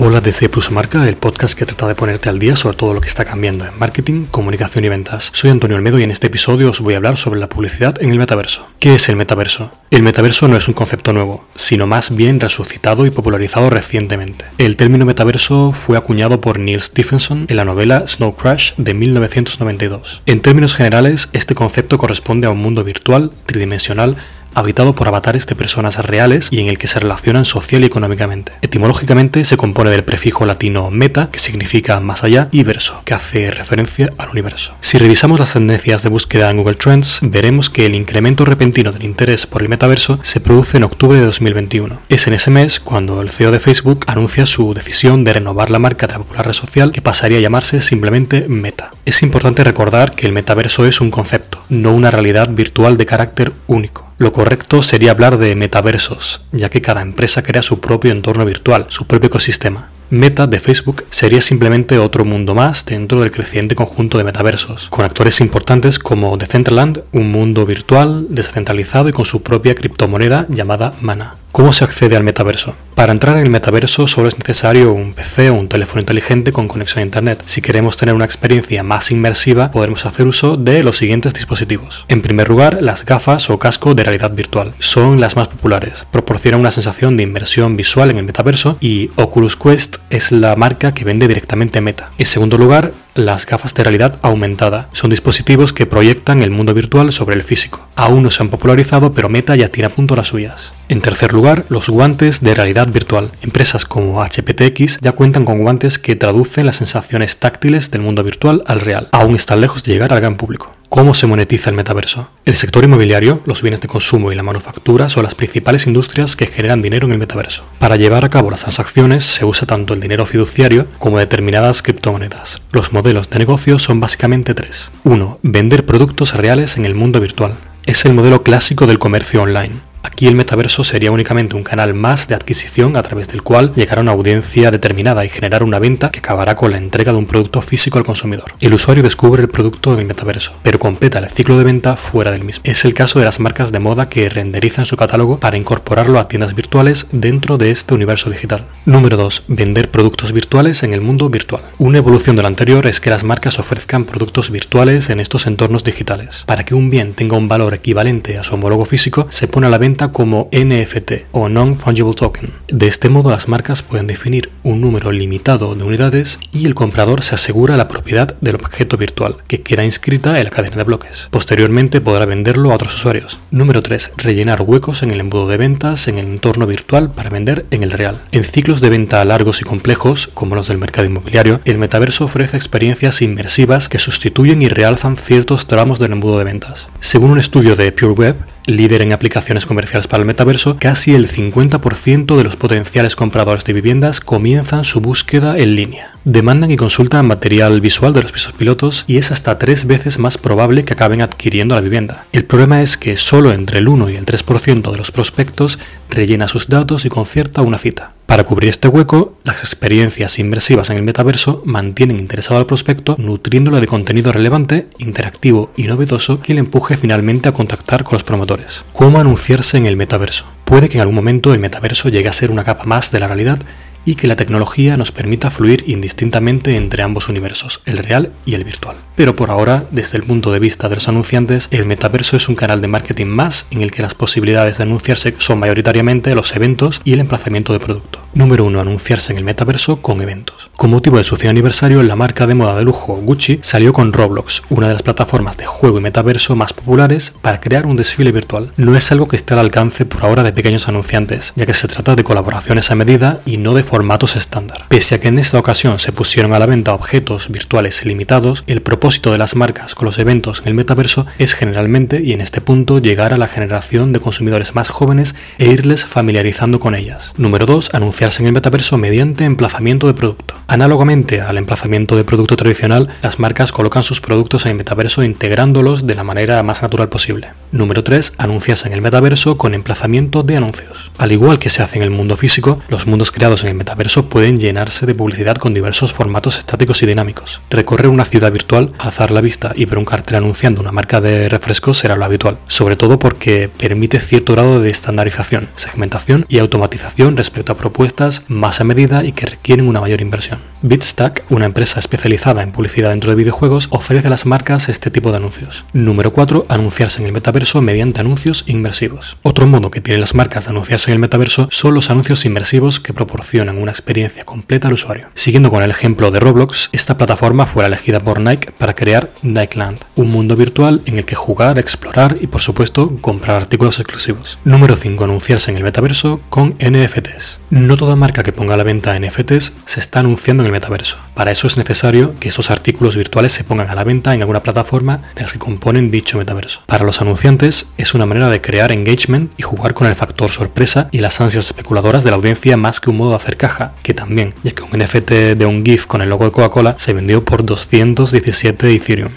Hola desde Plus Marca, el podcast que trata de ponerte al día sobre todo lo que está cambiando en marketing, comunicación y ventas. Soy Antonio Olmedo y en este episodio os voy a hablar sobre la publicidad en el metaverso. ¿Qué es el metaverso? El metaverso no es un concepto nuevo, sino más bien resucitado y popularizado recientemente. El término metaverso fue acuñado por Neil Stephenson en la novela Snow Crash de 1992. En términos generales, este concepto corresponde a un mundo virtual, tridimensional, habitado por avatares de personas reales y en el que se relacionan social y económicamente. Etimológicamente se compone del prefijo latino meta, que significa más allá, y verso, que hace referencia al universo. Si revisamos las tendencias de búsqueda en Google Trends, veremos que el incremento repentino del interés por el metaverso se produce en octubre de 2021. Es en ese mes cuando el CEO de Facebook anuncia su decisión de renovar la marca de la popular red social que pasaría a llamarse simplemente Meta. Es importante recordar que el metaverso es un concepto, no una realidad virtual de carácter único. Lo correcto sería hablar de metaversos, ya que cada empresa crea su propio entorno virtual, su propio ecosistema. Meta de Facebook sería simplemente otro mundo más dentro del creciente conjunto de metaversos, con actores importantes como Decentraland, un mundo virtual, descentralizado y con su propia criptomoneda llamada Mana. ¿Cómo se accede al metaverso? Para entrar en el metaverso solo es necesario un PC o un teléfono inteligente con conexión a Internet. Si queremos tener una experiencia más inmersiva, podremos hacer uso de los siguientes dispositivos. En primer lugar, las gafas o casco de realidad virtual. Son las más populares. Proporcionan una sensación de inmersión visual en el metaverso y Oculus Quest es la marca que vende directamente Meta. En segundo lugar, las gafas de realidad aumentada. Son dispositivos que proyectan el mundo virtual sobre el físico. Aún no se han popularizado, pero Meta ya tiene a punto las suyas. En tercer lugar, los guantes de realidad virtual. Empresas como HPTX ya cuentan con guantes que traducen las sensaciones táctiles del mundo virtual al real. Aún están lejos de llegar al gran público. ¿Cómo se monetiza el metaverso? El sector inmobiliario, los bienes de consumo y la manufactura son las principales industrias que generan dinero en el metaverso. Para llevar a cabo las transacciones se usa tanto el dinero fiduciario como determinadas criptomonedas. Los modelos de negocio son básicamente tres. 1. Vender productos reales en el mundo virtual. Es el modelo clásico del comercio online. Aquí el metaverso sería únicamente un canal más de adquisición a través del cual llegar a una audiencia determinada y generar una venta que acabará con la entrega de un producto físico al consumidor. El usuario descubre el producto en el metaverso, pero completa el ciclo de venta fuera del mismo. Es el caso de las marcas de moda que renderizan su catálogo para incorporarlo a tiendas virtuales dentro de este universo digital. Número 2. Vender productos virtuales en el mundo virtual. Una evolución de lo anterior es que las marcas ofrezcan productos virtuales en estos entornos digitales. Para que un bien tenga un valor equivalente a su homólogo físico, se pone a la venta como NFT o Non-Fungible Token. De este modo las marcas pueden definir un número limitado de unidades y el comprador se asegura la propiedad del objeto virtual, que queda inscrita en la cadena de bloques. Posteriormente podrá venderlo a otros usuarios. Número 3. Rellenar huecos en el embudo de ventas en el entorno virtual para vender en el real. En ciclos de venta largos y complejos, como los del mercado inmobiliario, el metaverso ofrece experiencias inmersivas que sustituyen y realzan ciertos tramos del embudo de ventas. Según un estudio de PureWeb, líder en aplicaciones comerciales para el metaverso, casi el 50% de los potenciales compradores de viviendas comienzan su búsqueda en línea. Demandan y consultan material visual de los pisos pilotos y es hasta tres veces más probable que acaben adquiriendo la vivienda. El problema es que solo entre el 1 y el 3% de los prospectos rellena sus datos y concierta una cita. Para cubrir este hueco, las experiencias inmersivas en el metaverso mantienen interesado al prospecto nutriéndolo de contenido relevante, interactivo y novedoso que le empuje finalmente a contactar con los promotores. ¿Cómo anunciarse en el metaverso? Puede que en algún momento el metaverso llegue a ser una capa más de la realidad y que la tecnología nos permita fluir indistintamente entre ambos universos, el real y el virtual. Pero por ahora, desde el punto de vista de los anunciantes, el metaverso es un canal de marketing más en el que las posibilidades de anunciarse son mayoritariamente los eventos y el emplazamiento de producto. Número 1. Anunciarse en el metaverso con eventos. Con motivo de su 100 aniversario, la marca de moda de lujo Gucci salió con Roblox, una de las plataformas de juego y metaverso más populares, para crear un desfile virtual. No es algo que esté al alcance por ahora de pequeños anunciantes, ya que se trata de colaboraciones a medida y no de formatos estándar. Pese a que en esta ocasión se pusieron a la venta objetos virtuales limitados, el propósito de las marcas con los eventos en el metaverso es generalmente, y en este punto, llegar a la generación de consumidores más jóvenes e irles familiarizando con ellas. Número 2. Anunciarse en el metaverso mediante emplazamiento de producto. Análogamente al emplazamiento de producto tradicional, las marcas colocan sus productos en el metaverso integrándolos de la manera más natural posible. Número 3. Anunciarse en el metaverso con emplazamiento de anuncios. Al igual que se hace en el mundo físico, los mundos creados en el metaverso pueden llenarse de publicidad con diversos formatos estáticos y dinámicos. Recorrer una ciudad virtual, alzar la vista y ver un cartel anunciando una marca de refrescos será lo habitual, sobre todo porque permite cierto grado de estandarización, segmentación y automatización respecto a propuestas más a medida y que requieren una mayor inversión. Bitstack, una empresa especializada en publicidad dentro de videojuegos, ofrece a las marcas este tipo de anuncios. Número 4. Anunciarse en el metaverso mediante anuncios inmersivos. Otro modo que tienen las marcas de anunciarse en el metaverso son los anuncios inmersivos que proporcionan una experiencia completa al usuario. Siguiendo con el ejemplo de Roblox, esta plataforma fue elegida por Nike para crear Nikeland, un mundo virtual en el que jugar, explorar y por supuesto comprar artículos exclusivos. Número 5. Anunciarse en el metaverso con NFTs. No toda marca que ponga a la venta NFTs se está anunciando en el metaverso. Para eso es necesario que esos artículos virtuales se pongan a la venta en alguna plataforma de las que componen dicho metaverso. Para los anunciantes es una manera de crear engagement y jugar con el factor sorpresa y las ansias especuladoras de la audiencia más que un modo de hacer caja, que también, ya que un NFT de un GIF con el logo de Coca-Cola se vendió por 217 Ethereum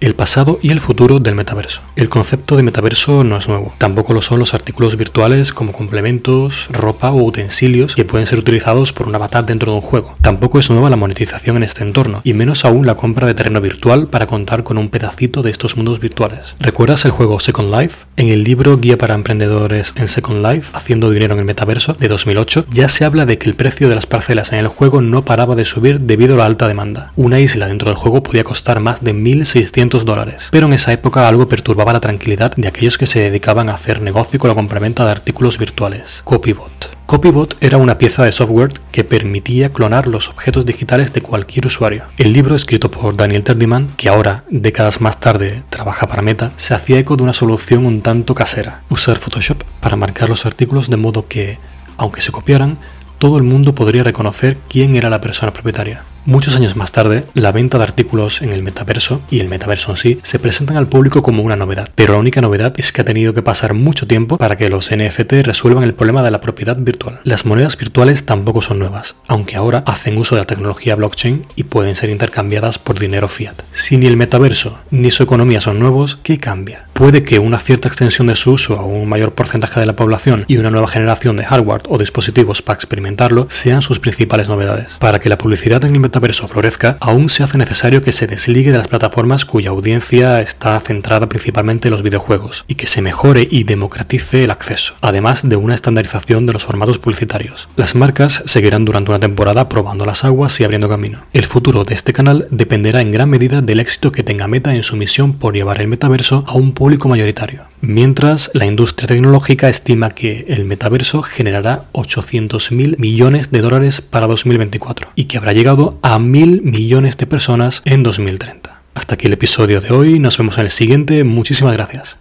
el pasado y el futuro del metaverso. El concepto de metaverso no es nuevo, tampoco lo son los artículos virtuales como complementos, ropa o utensilios que pueden ser utilizados por un avatar dentro de un juego. Tampoco es nueva la monetización en este entorno, y menos aún la compra de terreno virtual para contar con un pedacito de estos mundos virtuales. ¿Recuerdas el juego Second Life? En el libro Guía para Emprendedores en Second Life, Haciendo Dinero en el Metaverso, de 2008, ya se habla de que el precio de las parcelas en el juego no paraba de subir debido a la alta demanda. Una isla dentro del juego podía costar más de 1.600 dólares. Pero en esa época algo perturbaba la tranquilidad de aquellos que se dedicaban a hacer negocio con la compraventa de artículos virtuales. Copybot. Copybot era una pieza de software que permitía clonar los objetos digitales de cualquier usuario. El libro escrito por Daniel Terdiman, que ahora, décadas más tarde, trabaja para Meta, se hacía eco de una solución un tanto casera, usar Photoshop para marcar los artículos de modo que, aunque se copiaran, todo el mundo podría reconocer quién era la persona propietaria. Muchos años más tarde, la venta de artículos en el metaverso y el metaverso en sí se presentan al público como una novedad, pero la única novedad es que ha tenido que pasar mucho tiempo para que los NFT resuelvan el problema de la propiedad virtual. Las monedas virtuales tampoco son nuevas, aunque ahora hacen uso de la tecnología blockchain y pueden ser intercambiadas por dinero fiat. Si ni el metaverso ni su economía son nuevos, ¿qué cambia? Puede que una cierta extensión de su uso a un mayor porcentaje de la población y una nueva generación de hardware o dispositivos para experimentarlo sean sus principales novedades. Para que la publicidad en el metaverso florezca, aún se hace necesario que se desligue de las plataformas cuya audiencia está centrada principalmente en los videojuegos y que se mejore y democratice el acceso, además de una estandarización de los formatos publicitarios. Las marcas seguirán durante una temporada probando las aguas y abriendo camino. El futuro de este canal dependerá en gran medida del éxito que tenga Meta en su misión por llevar el metaverso a un público mayoritario. Mientras, la industria tecnológica estima que el metaverso generará 800.000 millones de dólares para 2024 y que habrá llegado a mil millones de personas en 2030. Hasta aquí el episodio de hoy, nos vemos en el siguiente, muchísimas gracias.